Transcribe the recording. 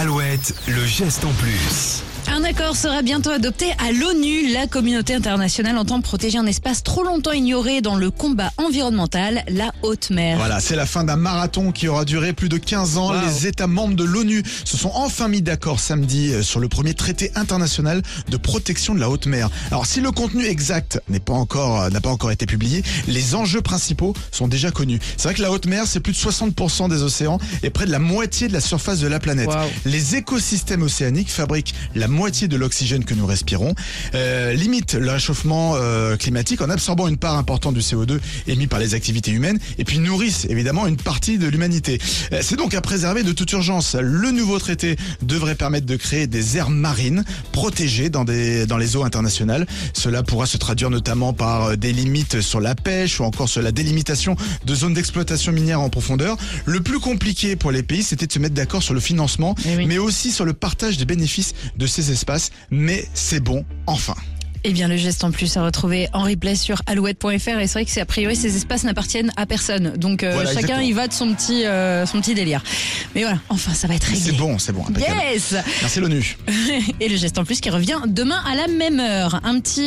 Alouette, le geste en plus. Un accord sera bientôt adopté à l'ONU. La communauté internationale entend protéger un espace trop longtemps ignoré dans le combat environnemental, la haute mer. Voilà, c'est la fin d'un marathon qui aura duré plus de 15 ans. Les États membres de l'ONU se sont enfin mis d'accord samedi euh, sur le premier traité international de protection de la haute mer. Alors, si le contenu exact n'est pas encore euh, n'a pas encore été publié, les enjeux principaux sont déjà connus. C'est vrai que la haute mer, c'est plus de 60% des océans et près de la moitié de la surface de la planète. Wow. Les écosystèmes océaniques fabriquent la moitié de l'oxygène que nous respirons, euh, limitent le réchauffement euh, climatique en absorbant une part importante du CO2 émis par les activités humaines et puis nourrissent évidemment une partie de l'humanité. Euh, C'est donc à préserver de toute urgence. Le nouveau traité devrait permettre de créer des aires marines protégées dans, des, dans les eaux internationales. Cela pourra se traduire notamment par euh, des limites sur la pêche ou encore sur la délimitation de zones d'exploitation minière en profondeur. Le plus compliqué pour les pays, c'était de se mettre d'accord sur le financement, Eh oui. mais aussi sur le partage des bénéfices de ces espaces. Mais c'est bon, enfin. Eh bien, le geste en plus à retrouver en replay sur alouette.fr. Et c'est vrai que c'est a priori ces espaces n'appartiennent à personne. Donc euh, Voilà, chacun exactement. y va de son petit, euh, son petit délire. Mais voilà, enfin ça va être réglé. C'est bon, c'est bon. impeccable. Yes Merci l'ONU. Et le geste en plus qui revient demain à la même heure. Un petit